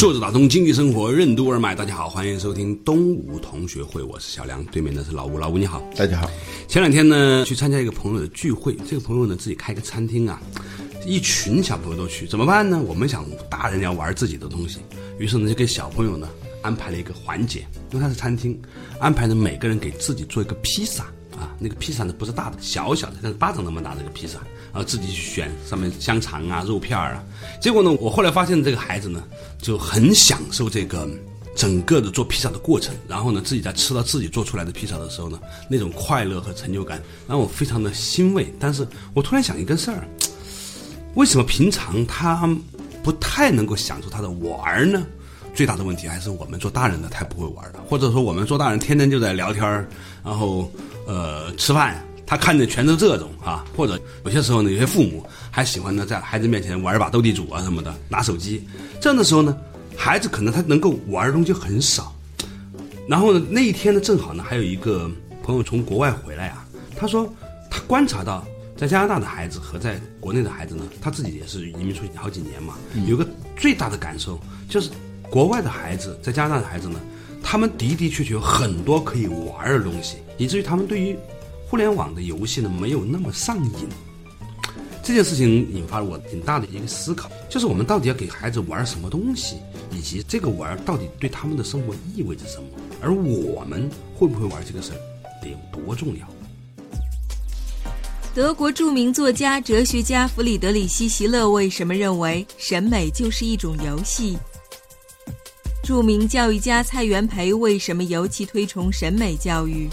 坐着打通经济生活任督二脉，大家好，欢迎收听东吴同学会，我是小梁，对面的是老吴，老吴你好，大家好。前两天呢，去参加一个朋友的聚会，这个朋友呢自己开个餐厅啊，一群小朋友都去，怎么办呢？我们想大人要玩自己的东西，于是呢就给小朋友呢安排了一个环节，因为他是餐厅，安排呢每个人给自己做一个披萨啊，那个披萨呢不是大的，小小的，像巴掌那么大的一个披萨。然后自己去选上面香肠啊、肉片儿啊，结果呢，我后来发现这个孩子呢就很享受这个整个的做披萨的过程，然后呢自己在吃到自己做出来的披萨的时候呢，那种快乐和成就感让我非常的欣慰。但是我突然想一个事儿，为什么平常他不太能够享受他的玩儿呢？最大的问题还是我们做大人的太不会玩了，或者说我们做大人天天就在聊天儿，然后呃吃饭。他看的全都这种啊，或者有些时候呢，有些父母还喜欢呢，在孩子面前玩一把斗地主啊什么的，拿手机。这样的时候呢，孩子可能他能够玩的东西很少。然后呢，那一天呢，正好呢，还有一个朋友从国外回来啊，他说他观察到在加拿大的孩子和在国内的孩子呢，他自己也是移民出去好几年嘛，有个最大的感受就是国外的孩子在加拿大的孩子呢，他们的的确确有很多可以玩的东西，以至于他们对于互联网的游戏呢，没有那么上瘾。这件事情引发了我挺大的一个思考，就是我们到底要给孩子玩什么东西，以及这个玩到底对他们的生活意味着什么，而我们会不会玩这个事儿，得有多重要？德国著名作家、哲学家弗里德里希·席勒为什么认为审美就是一种游戏？著名教育家蔡元培为什么尤其推崇审美教育？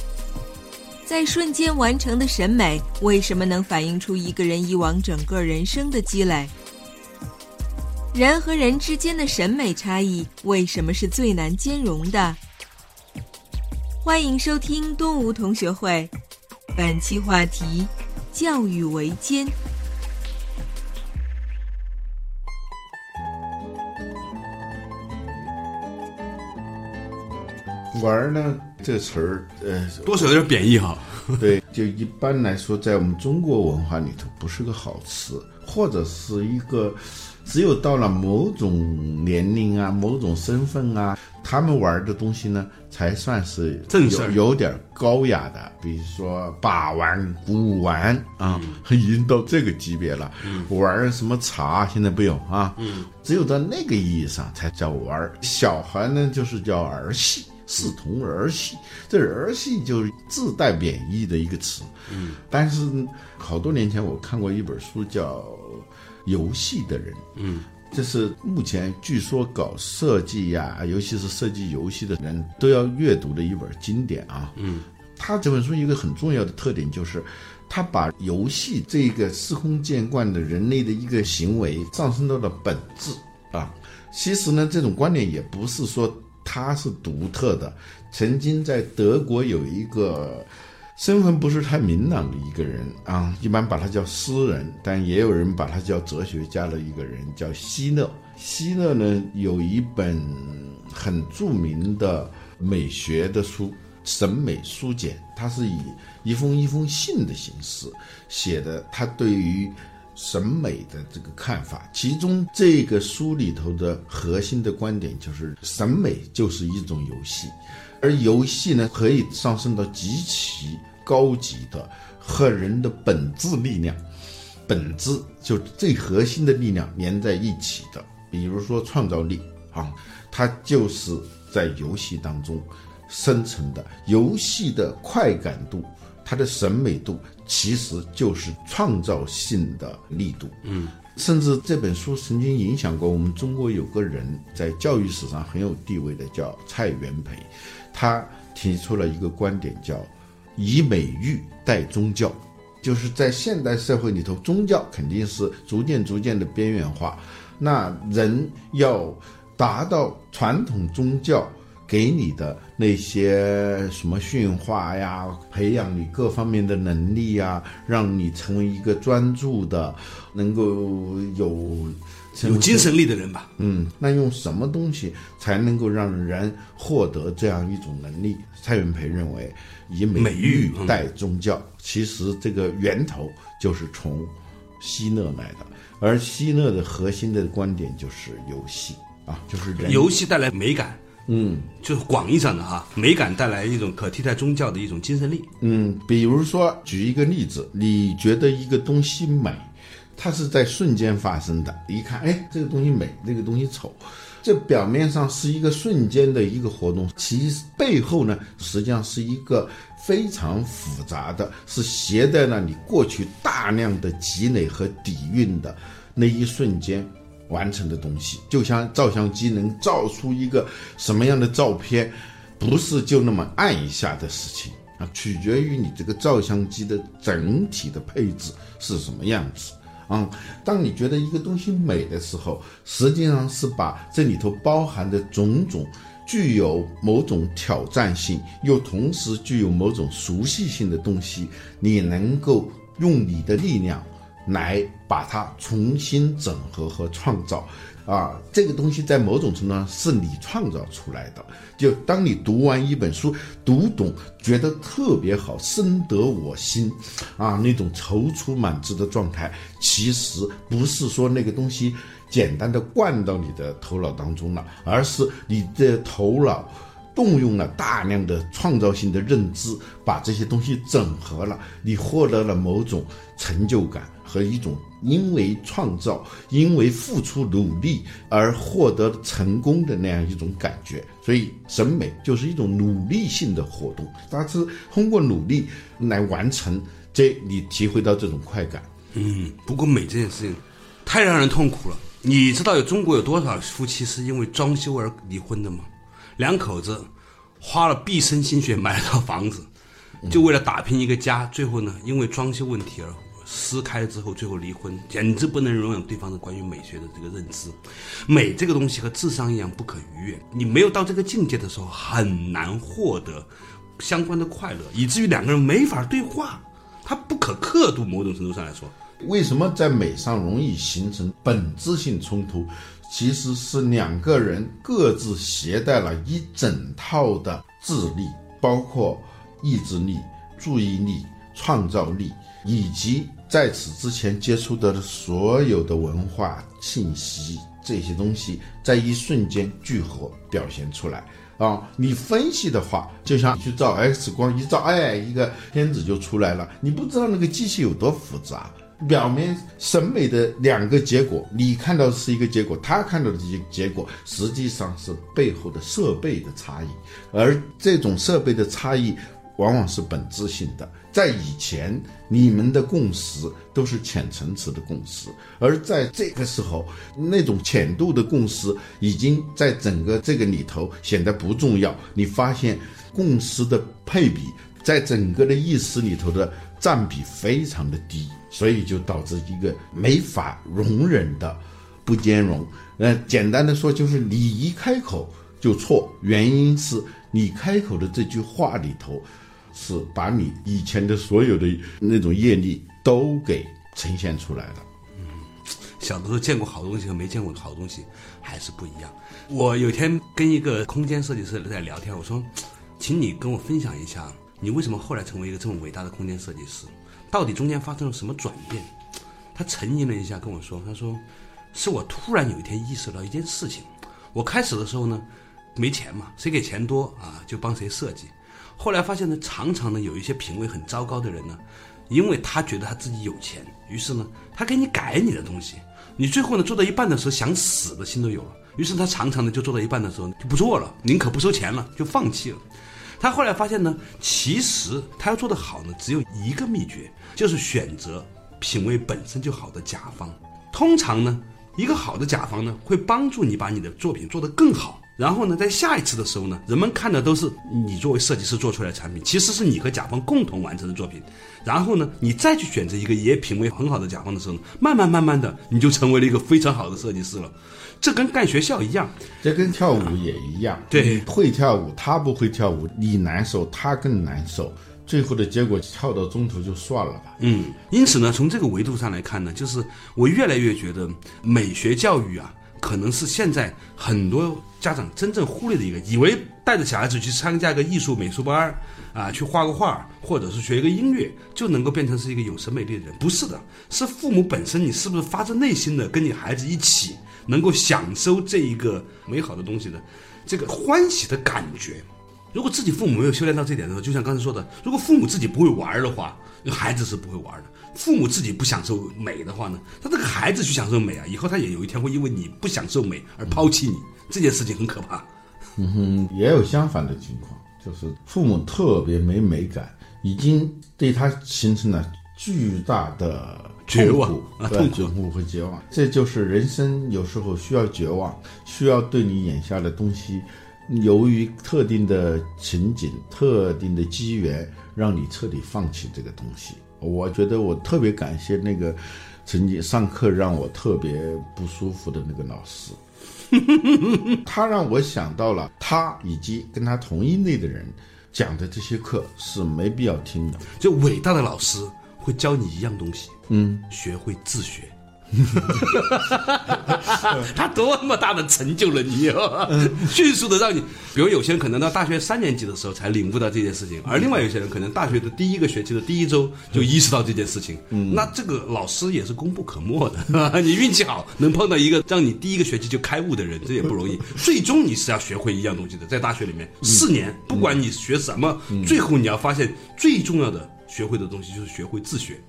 在瞬间完成的审美，为什么能反映出一个人以往整个人生的积累？人和人之间的审美差异，为什么是最难兼容的？欢迎收听东吴同学会，本期话题：教育为艰。玩呢？这个词儿，呃，多少有点贬义哈。对，就一般来说，在我们中国文化里头，不是个好词，或者是一个只有到了某种年龄啊、某种身份啊，他们玩的东西呢，才算是正事有点高雅的。比如说把玩、古玩啊，已经到这个级别了。玩什么茶，现在不用啊。只有在那个意义上才叫玩。小孩呢，就是叫儿戏。视同儿戏，这儿戏就是自带贬义的一个词。嗯，但是好多年前我看过一本书，叫《游戏的人》。嗯，这是目前据说搞设计呀，尤其是设计游戏的人都要阅读的一本经典啊。嗯，他这本书一个很重要的特点就是，他把游戏这个司空见惯的人类的一个行为上升到了本质啊。其实呢，这种观点也不是说。他是独特的，曾经在德国有一个身份不是太明朗的一个人啊，一般把他叫诗人，但也有人把他叫哲学家的一个人，叫希勒。希勒呢有一本很著名的美学的书《审美书简》，他是以一封一封信的形式写的，他对于。审美的这个看法，其中这个书里头的核心的观点就是，审美就是一种游戏，而游戏呢可以上升到极其高级的和人的本质力量，本质就最核心的力量连在一起的，比如说创造力啊，它就是在游戏当中生成的，游戏的快感度。它的审美度其实就是创造性的力度，嗯，甚至这本书曾经影响过我们中国有个人在教育史上很有地位的，叫蔡元培，他提出了一个观点，叫以美育代宗教，就是在现代社会里头，宗教肯定是逐渐逐渐的边缘化，那人要达到传统宗教给你的那些什么驯化呀，培养你各方面的能力呀，让你成为一个专注的，能够有有精神力的人吧。嗯，那用什么东西才能够让人获得这样一种能力？蔡元培认为，以美美育代宗教，其实这个源头就是从希勒来的，而希勒的核心的观点就是游戏啊，就是人游戏带来美感，嗯，就是广义上的哈，美感带来一种可替代宗教的一种精神力。嗯，比如说举一个例子，你觉得一个东西美，它是在瞬间发生的。一看，哎，这个东西美，那个东西丑，这表面上是一个瞬间的一个活动，其实背后呢，实际上是一个非常复杂的，是携带了你过去大量的积累和底蕴的那一瞬间。完成的东西，就像照相机能照出一个什么样的照片，不是就那么按一下的事情啊，取决于你这个照相机的整体的配置是什么样子。啊、当你觉得一个东西美的时候，实际上是把这里头包含的种种具有某种挑战性，又同时具有某种熟悉性的东西，你能够用你的力量来把它重新整合和创造。啊，这个东西在某种程度上是你创造出来的。就当你读完一本书，读懂，觉得特别好，深得我心，啊，那种踌躇满志的状态，其实不是说那个东西简单的灌到你的头脑当中了，而是你的头脑。动用了大量的创造性的认知，把这些东西整合了，你获得了某种成就感和一种因为创造、因为付出努力而获得成功的那样一种感觉。所以，审美就是一种努力性的活动，它是通过努力来完成，这你体会到这种快感。嗯，不过美这件事情太让人痛苦了。你知道有中国有多少夫妻是因为装修而离婚的吗？两口子花了毕生心血买了套房子，就为了打拼一个家，最后呢，因为装修问题而撕开之后，最后离婚，简直不能容忍对方的关于美学的这个认知。美这个东西和智商一样不可逾越，你没有到这个境界的时候，很难获得相关的快乐，以至于两个人没法对话，它不可刻度。某种程度上来说，为什么在美上容易形成本质性冲突？其实是两个人各自携带了一整套的智力，包括意志力、注意力、创造力，以及在此之前接触的所有的文化信息这些东西，在一瞬间聚合表现出来。啊，你分析的话，就像你去照 X 光一照，哎，一个片子就出来了。你不知道那个机器有多复杂。表面审美的两个结果，你看到的是一个结果，他看到的这些结果，实际上是背后的设备的差异，而这种设备的差异往往是本质性的。在以前，你们的共识都是浅层次的共识，而在这个时候，那种浅度的共识已经在整个这个里头显得不重要。你发现共识的配比在整个的意识里头的占比非常的低，所以就导致一个没法容忍的不兼容。呃，简单的说就是你一开口就错，原因是你开口的这句话里头。是把你以前的所有的那种业力都给呈现出来了。小的时候见过好东西和没见过好东西还是不一样。我有天跟一个空间设计师在聊天，我说，请你跟我分享一下，你为什么后来成为一个这么伟大的空间设计师？到底中间发生了什么转变？他沉吟了一下跟我说，他说，是我突然有一天意识到一件事情。我开始的时候呢，没钱嘛，谁给钱多啊就帮谁设计。后来发现呢，常常呢有一些品味很糟糕的人呢，因为他觉得他自己有钱，于是呢他给你改你的东西，你最后呢做到一半的时候想死的心都有了，于是他常常呢就做到一半的时候就不做了，宁可不收钱了，就放弃了。他后来发现呢，其实他要做得好呢，只有一个秘诀，就是选择品味本身就好的甲方。通常呢，一个好的甲方呢，会帮助你把你的作品做得更好。然后呢，在下一次的时候呢，人们看的都是你作为设计师做出来的产品，其实是你和甲方共同完成的作品。然后呢，你再去选择一个也品味很好的甲方的时候呢，慢慢慢慢的，你就成为了一个非常好的设计师了。这跟干学校一样，这跟跳舞也一样。对你会跳舞，他不会跳舞，你难受，他更难受。最后的结果跳到中途就算了吧。嗯，因此呢，从这个维度上来看呢，就是我越来越觉得美学教育啊，可能是现在很多家长真正忽略的一个，以为带着小孩子去参加个艺术美术班啊，去画个画，或者是学一个音乐，就能够变成是一个有审美力的人。不是的，是父母本身，你是不是发自内心的跟你孩子一起，能够享受这一个美好的东西的这个欢喜的感觉。如果自己父母没有修炼到这点的时候，就像刚才说的，如果父母自己不会玩的话，孩子是不会玩的。父母自己不享受美的话呢，他这个孩子去享受美啊，以后他也有一天会因为你不享受美而抛弃你，这件事情很可怕。嗯哼，也有相反的情况，就是父母特别没美感，已经对他形成了巨大的绝望啊对痛苦和绝望。这就是人生有时候需要绝望，需要对你眼下的东西，由于特定的情景、特定的机缘，让你彻底放弃这个东西。我觉得我特别感谢那个曾经上课让我特别不舒服的那个老师。他让我想到了他以及跟他同一类的人讲的这些课是没必要听的。就伟大的老师会教你一样东西，嗯，学会自学。他多么大的成就了你哦！迅速的让你，比如有些人可能到大学三年级的时候才领悟到这件事情，而另外有些人可能大学的第一个学期的第一周就意识到这件事情。嗯，那这个老师也是功不可没的。你运气好，能碰到一个让你第一个学期就开悟的人，这也不容易。最终你是要学会一样东西的，在大学里面四年，不管你学什么，最后你要发现最重要的。学会的东西就是学会自学，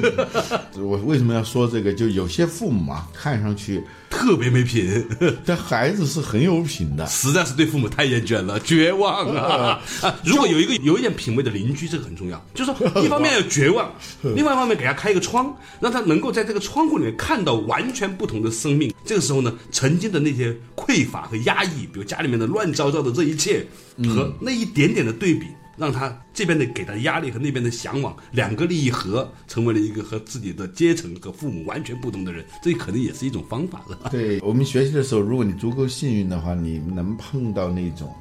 我为什么要说这个？就有些父母啊，看上去 特别没品，但孩子是很有品的。实在是对父母太厌倦了，绝望啊！啊，如果有一个有一点品味的邻居，这个很重要。就是说，一方面要绝望，另外一方面给他开一个窗，让他能够在这个窗户里面看到完全不同的生命。这个时候呢，曾经的那些匮乏和压抑，比如家里面的乱糟糟的这一切，和那一点点的对比。让他这边的给他压力和那边的向往两个利益合，成为了一个和自己的阶层和父母完全不同的人，这可能也是一种方法，了？对 我们学习的时候，如果你足够幸运的话，你能碰到那种，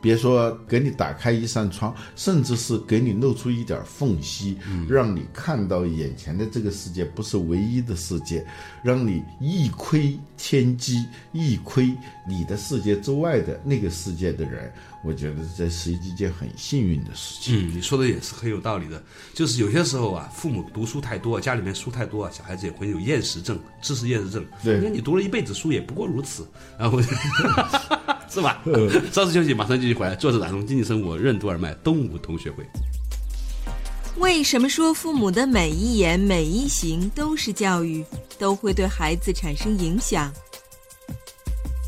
别说给你打开一扇窗，甚至是给你露出一点缝隙，让你看到眼前的这个世界不是唯一的世界，让你一窥天机，一窥你的世界之外的那个世界的人。我觉得这是一件很幸运的事情。嗯，你说的也是很有道理的。就是有些时候啊，父母读书太多，家里面书太多啊，小孩子也会有厌食症、知识厌食症。对那你读了一辈子书，也不过如此。然后 是吧？稍事休息，马上继续回来。作者打通经济生活任督二脉东吴同学会。为什么说父母的每一言每一行都是教育，都会对孩子产生影响？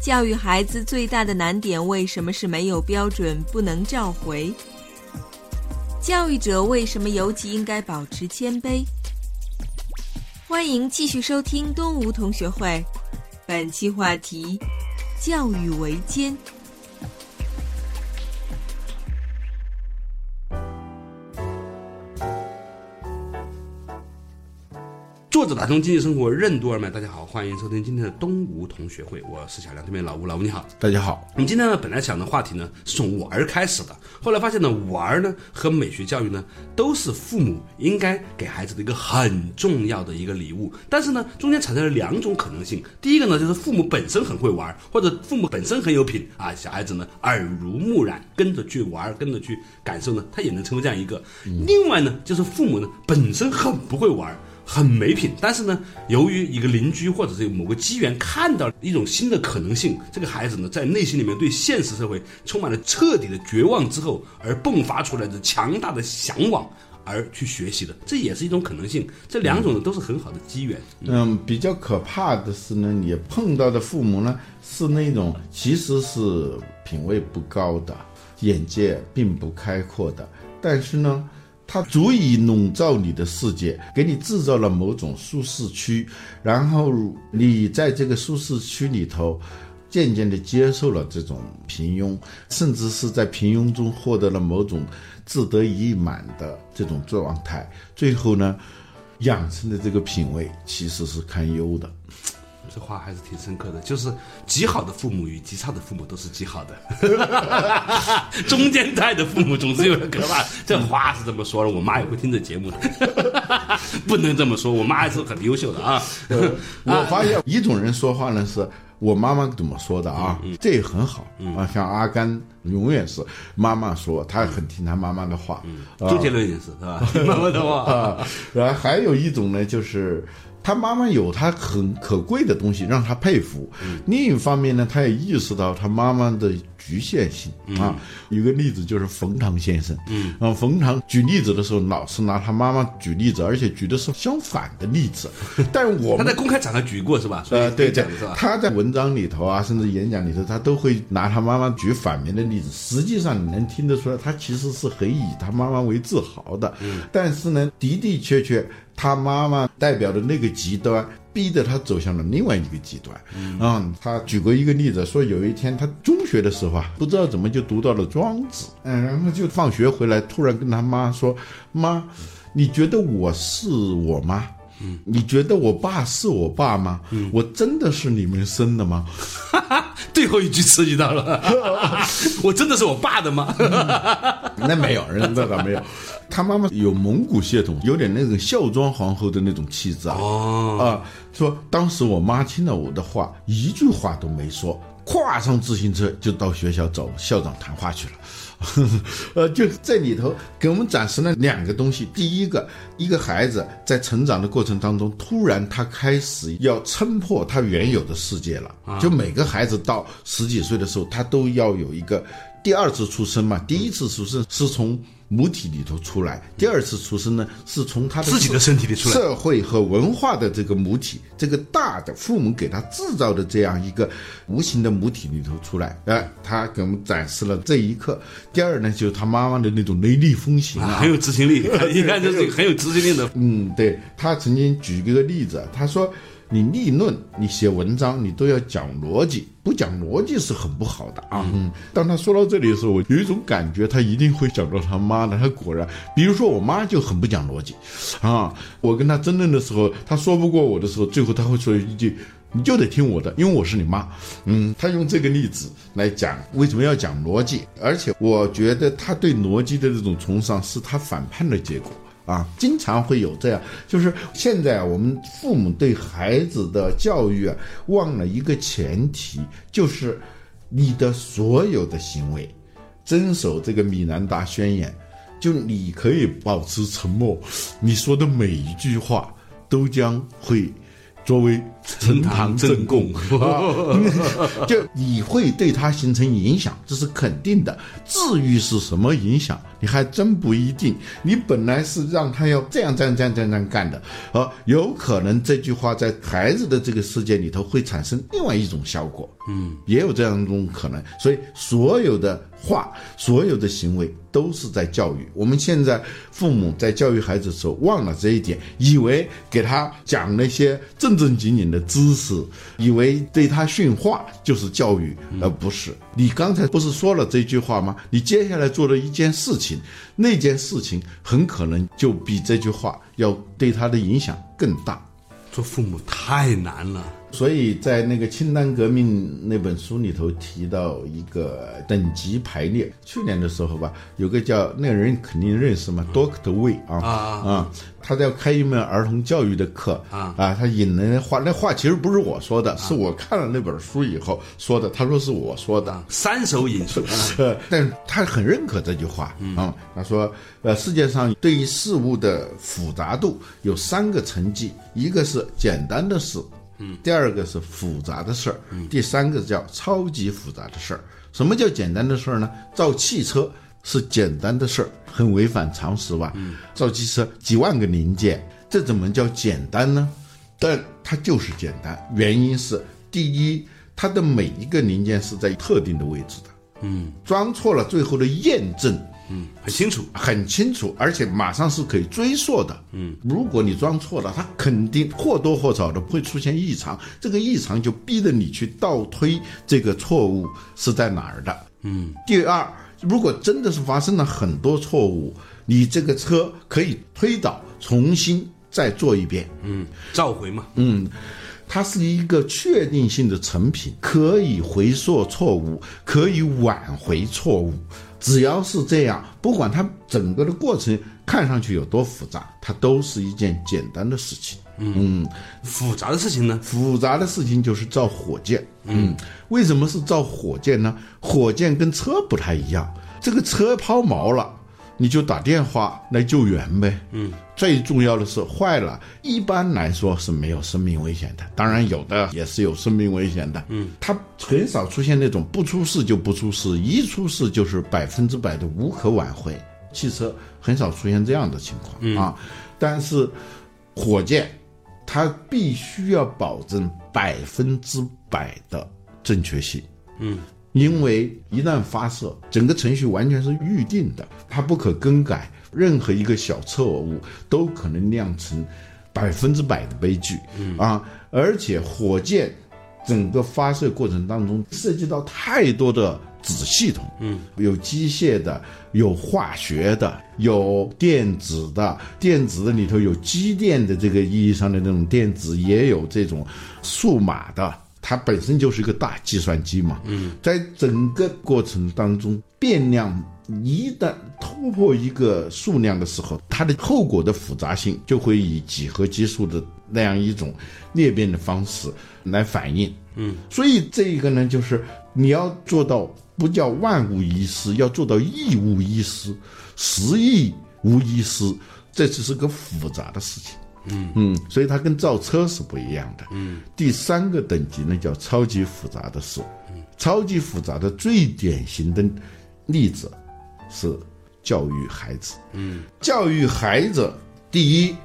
教育孩子最大的难点为什么是没有标准，不能召回？教育者为什么尤其应该保持谦卑？欢迎继续收听东吴同学会，本期话题：教育维艰。者打通经济生活任督二脉，大家好，欢迎收听今天的东吴同学会，我是小梁，对面老吴，老吴你好。大家好，我们今天呢，本来想的话题呢是从玩儿开始的，后来发现呢，玩儿呢和美学教育呢都是父母应该给孩子的一个很重要的一个礼物。但是呢，中间产生了两种可能性。第一个呢，就是父母本身很会玩儿，或者父母本身很有品啊，小孩子呢耳濡目染，跟着去玩儿，跟着去感受呢，他也能成为这样一个。另外呢，就是父母呢本身很不会玩儿。很没品，但是呢，由于一个邻居或者是某个机缘看到一种新的可能性，这个孩子呢，在内心里面对现实社会充满了彻底的绝望之后，而迸发出来的强大的向往，而去学习的，这也是一种可能性。这两种呢，都是很好的机缘。嗯，比较可怕的是呢，你碰到的父母呢是那种其实是品味不高的，眼界并不开阔的，但是呢。它足以笼罩你的世界，给你制造了某种舒适区，然后你在这个舒适区里头，渐渐的接受了这种平庸，甚至是在平庸中获得了某种自得意满的这种状态，最后呢，养成的这个品味其实是堪忧的。这话还是挺深刻的，就是极好的父母与极差的父母都是极好的，中间态的父母总是有点可怕。这话是这么说的，我妈也会听这节目的，不能这么说，我妈还是很优秀的啊。我发现一种人说话呢是。我妈妈怎么说的啊？这也很好啊。像阿甘永远是妈妈说，他很听他妈妈的话。周杰伦也是，是吧？听妈妈的话啊。然后还有一种呢，就是。他妈妈有他很可贵的东西，让他佩服。另一方面呢，他也意识到他妈妈的局限性啊。有个例子就是冯唐先生，嗯，啊，冯唐举例子的时候老是拿他妈妈举例子，而且举的是相反的例子。但我他在公开场合举过是吧？呃，对对，他在文章里头啊，甚至演讲里头，他都会拿他妈妈举反面的例子。实际上你能听得出来，他其实是很以他妈妈为自豪的。嗯，但是呢，的的确确。他妈妈代表的那个极端，逼得他走向了另外一个极端。嗯，他举过一个例子，说有一天他中学的时候啊，不知道怎么就读到了庄子，嗯，然后就放学回来，突然跟他妈说：“妈，你觉得我是我吗？嗯，你觉得我爸是我爸吗？嗯，我真的是你们生的吗？”哈哈，最后一句刺激到了，我真的是我爸的吗？那没有人，那倒没有。他妈妈有蒙古血统，有点那种孝庄皇后的那种气质啊。哦，啊，说当时我妈听了我的话，一句话都没说，跨上自行车就到学校找校长谈话去了。呃，就这里头给我们展示了两个东西。第一个，一个孩子在成长的过程当中，突然他开始要撑破他原有的世界了。就每个孩子到十几岁的时候，他都要有一个第二次出生嘛。第一次出生是从。母体里头出来，第二次出生呢，是从他的自己的身体里出来。社会和文化的这个母体，这个大的父母给他制造的这样一个无形的母体里头出来，哎，他给我们展示了这一刻。第二呢，就是他妈妈的那种雷厉风行啊，很有执行力，一看就是很有执行力的。嗯，对他曾经举一个例子，他说。你立论，你写文章，你都要讲逻辑，不讲逻辑是很不好的啊。嗯，当他说到这里的时候，我有一种感觉，他一定会讲到他妈的。他果然，比如说我妈就很不讲逻辑，啊，我跟他争论的时候，他说不过我的时候，最后他会说一句：“你就得听我的，因为我是你妈。”嗯，他用这个例子来讲为什么要讲逻辑，而且我觉得他对逻辑的这种崇尚是他反叛的结果。啊，经常会有这样，就是现在我们父母对孩子的教育啊，忘了一个前提，就是你的所有的行为，遵守这个米兰达宣言，就你可以保持沉默，你说的每一句话都将会。作为呈堂证供，就你会对他形成影响，这是肯定的。至于是什么影响，你还真不一定。你本来是让他要这样这样这样这样干的，而有可能这句话在孩子的这个世界里头会产生另外一种效果。嗯，也有这样一种可能。所以所有的。话所有的行为都是在教育。我们现在父母在教育孩子的时候忘了这一点，以为给他讲那些正正经经的知识，以为对他训话就是教育，而不是。你刚才不是说了这句话吗？你接下来做的一件事情，那件事情很可能就比这句话要对他的影响更大。做父母太难了。所以在那个清单革命那本书里头提到一个等级排列。去年的时候吧，有个叫那个人肯定认识嘛，Doctor Wei 啊啊，他在开一门儿童教育的课啊啊，他引了那话，那话其实不是我说的，是我看了那本书以后说的。他说是我说的，三手引述，但他很认可这句话啊。他说，呃，世界上对于事物的复杂度有三个层级，一个是简单的事。嗯，第二个是复杂的事儿，第三个叫超级复杂的事儿。什么叫简单的事儿呢？造汽车是简单的事儿，很违反常识吧？造汽车几万个零件，这怎么叫简单呢？但它就是简单，原因是第一，它的每一个零件是在特定的位置的。嗯，装错了，最后的验证嗯，很清楚。很清楚，而且马上是可以追溯的。嗯，如果你装错了，它肯定或多或少的会出现异常，这个异常就逼着你去倒推这个错误是在哪儿的。嗯，第二，如果真的是发生了很多错误，你这个车可以推倒，重新再做一遍。嗯，召回嘛。嗯，它是一个确定性的成品，可以回溯错误，可以挽回错误。只要是这样，不管它整个的过程看上去有多复杂，它都是一件简单的事情。嗯，复杂的事情呢？复杂的事情就是造火箭。嗯，为什么是造火箭呢？火箭跟车不太一样，这个车抛锚了，你就打电话来救援呗。嗯，最重要的是坏了，一般来说是没有生命危险的，当然有的也是有生命危险的。嗯，它很少出现那种不出事就不出事，一出事就是百分之百的无可挽回。汽车很少出现这样的情况啊，但是火箭。它必须要保证百分之百的正确性，嗯，因为一旦发射，整个程序完全是预定的，它不可更改，任何一个小错误都可能酿成百分之百的悲剧，嗯啊，而且火箭整个发射过程当中涉及到太多的。子系统，嗯，有机械的，有化学的，有电子的，电子的里头有机电的这个意义上的那种电子，也有这种数码的，它本身就是一个大计算机嘛，嗯，在整个过程当中，变量一旦突破一个数量的时候，它的后果的复杂性就会以几何级数的那样一种裂变的方式来反应，嗯，所以这一个呢，就是你要做到。不叫万无一失，要做到亿无一失，十亿无一失，这只是个复杂的事情。嗯嗯，所以它跟造车是不一样的。嗯，第三个等级呢叫超级复杂的事。嗯，超级复杂的最典型的例子是教育孩子。嗯，教育孩子，第一，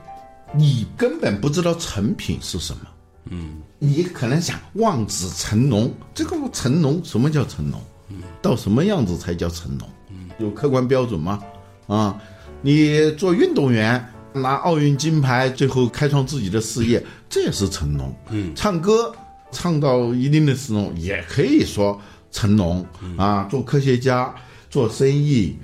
你根本不知道成品是什么。嗯，你可能想望子成龙，这个成龙什么叫成龙？嗯到什么样子才叫成龙？嗯有客观标准吗？啊，你做运动员拿奥运金牌，最后开创自己的事业，这也是成龙。嗯，唱歌唱到一定的时候，也可以说成龙。啊，做科学家、做生意，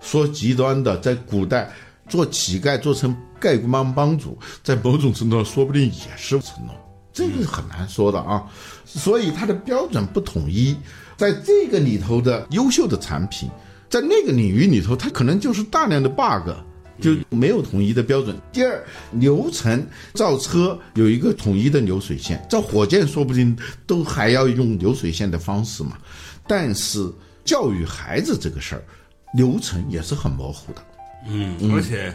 说极端的，在古代做乞丐做成丐帮帮主，在某种程度上说不定也是成龙。这个很难说的啊，所以它的标准不统一。在这个里头的优秀的产品，在那个领域里头，它可能就是大量的 bug，就没有统一的标准。第二，流程造车有一个统一的流水线，造火箭说不定都还要用流水线的方式嘛。但是教育孩子这个事儿，流程也是很模糊的。嗯，而且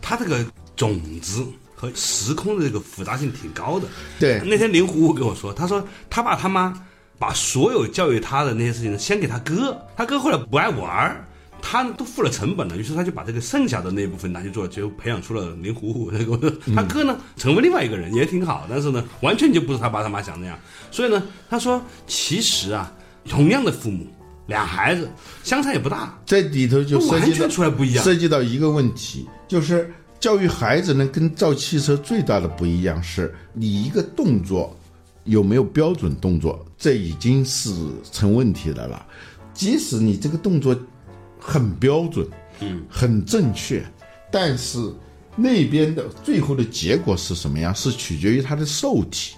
它这个种子和时空的这个复杂性挺高的。对，那天林虎虎跟我说，他说他爸他妈。把所有教育他的那些事情，先给他哥，他哥后来不爱玩儿，他都付了成本了，于是他就把这个剩下的那部分拿去做，就培养出了林虎虎。那个他哥呢，成为另外一个人也挺好，但是呢，完全就不是他爸他妈想那样。所以呢，他说其实啊，同样的父母，俩孩子相差也不大，这里头就完全出来不一样，涉及到一个问题，就是教育孩子呢，跟造汽车最大的不一样是，你一个动作。有没有标准动作？这已经是成问题的了。即使你这个动作很标准，嗯，很正确，但是那边的最后的结果是什么样？是取决于他的受体，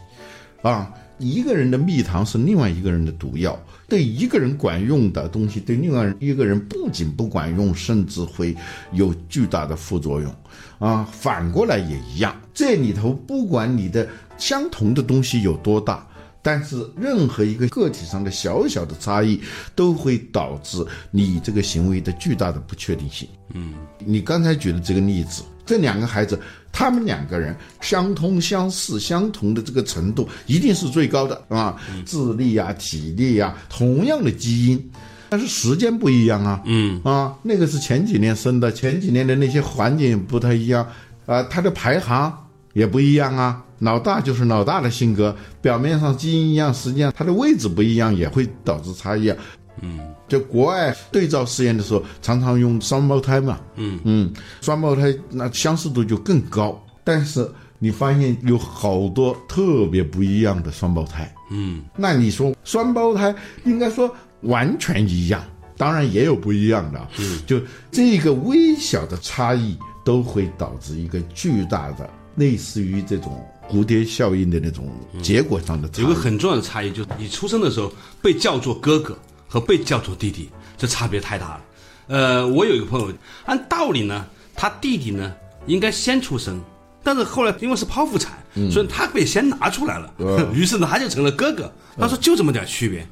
啊，一个人的蜜糖是另外一个人的毒药。对一个人管用的东西，对另外一个人不仅不管用，甚至会有巨大的副作用。啊，反过来也一样。这里头不管你的。相同的东西有多大？但是任何一个个体上的小小的差异，都会导致你这个行为的巨大的不确定性。嗯，你刚才举的这个例子，这两个孩子，他们两个人相通相似，相同的这个程度一定是最高的，啊，智力呀、体力呀，同样的基因，但是时间不一样啊。嗯，啊，那个是前几年生的，前几年的那些环境不太一样，啊，它的排行也不一样啊。老大就是老大的性格，表面上基因一样，实际上他的位置不一样，也会导致差异。嗯，就国外对照实验的时候，常常用双胞胎嘛。嗯嗯，双胞胎那相似度就更高，但是你发现有好多特别不一样的双胞胎。嗯，那你说双胞胎应该说完全一样，当然也有不一样的。嗯，就这个微小的差异都会导致一个巨大的，类似于这种。蝴蝶效应的那种结果上的差有个很重要的差异，就是你出生的时候被叫做哥哥和被叫做弟弟，这差别太大了。呃，我有一个朋友，按道理呢，他弟弟呢应该先出生，但是后来因为是剖腹产，所以他被先拿出来了，于是呢他就成了哥哥。他说就这么点区别，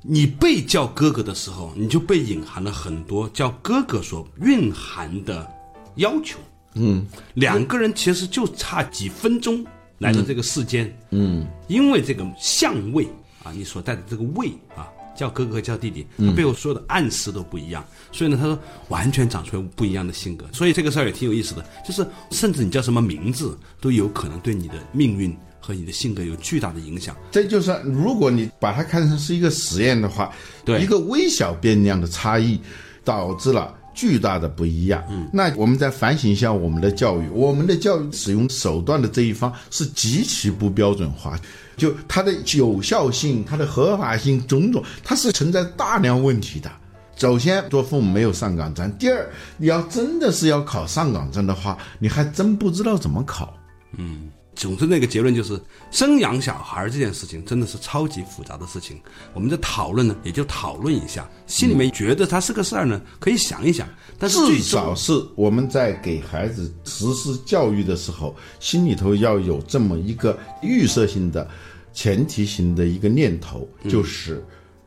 你被叫哥哥的时候，你就被隐含了很多叫哥哥所蕴含的要求。嗯，两个人其实就差几分钟。来到这个世间，嗯，因为这个相位啊，你所带的这个位啊，叫哥哥叫弟弟，他背后所有的暗示都不一样，所以呢，他说完全长出来不一样的性格，所以这个事儿也挺有意思的，就是甚至你叫什么名字都有可能对你的命运和你的性格有巨大的影响。这就是如果你把它看成是一个实验的话，对一个微小变量的差异，导致了。巨大的不一样，嗯，那我们再反省一下我们的教育，我们的教育使用手段的这一方是极其不标准化，就它的有效性、它的合法性种种，它是存在大量问题的。首先，做父母没有上岗证；第二，你要真的是要考上岗证的话，你还真不知道怎么考，嗯。总之，那个结论就是，生养小孩这件事情真的是超级复杂的事情。我们在讨论呢，也就讨论一下，心里面觉得它是个事儿呢，可以想一想。但是至少是我们在给孩子实施教育的时候，心里头要有这么一个预设性的、前提型的一个念头，就是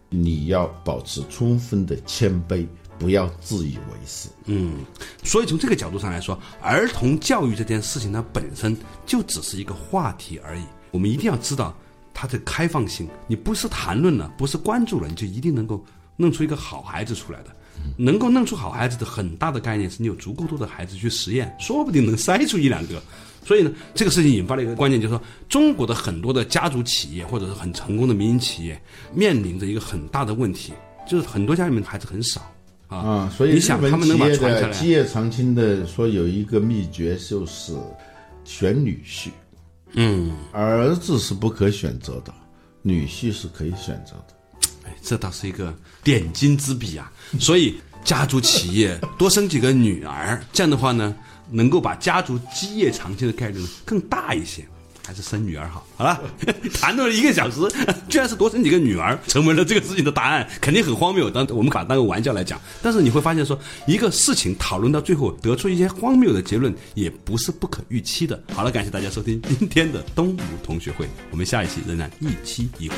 你要保持充分的谦卑。不要自以为是。嗯，所以从这个角度上来说，儿童教育这件事情它本身就只是一个话题而已。我们一定要知道它的开放性。你不是谈论了，不是关注了，你就一定能够弄出一个好孩子出来的。能够弄出好孩子的很大的概念是你有足够多的孩子去实验，说不定能筛出一两个。所以呢，这个事情引发了一个观念，就是说中国的很多的家族企业或者是很成功的民营企业面临着一个很大的问题，就是很多家里面孩子很少。啊，所以日本企业的基业长青的说有一个秘诀就是选女婿，嗯，儿子是不可选择的，女婿是可以选择的，哎，这倒是一个点睛之笔啊！所以家族企业多生几个女儿，这样的话呢，能够把家族基业长青的概率更大一些。还是生女儿好，好了，谈论了一个小时，居然是多生几个女儿，成为了这个事情的答案，肯定很荒谬。当我们把当个玩笑来讲，但是你会发现说，一个事情讨论到最后，得出一些荒谬的结论，也不是不可预期的。好了，感谢大家收听今天的东吴同学会，我们下一期仍然一期一会。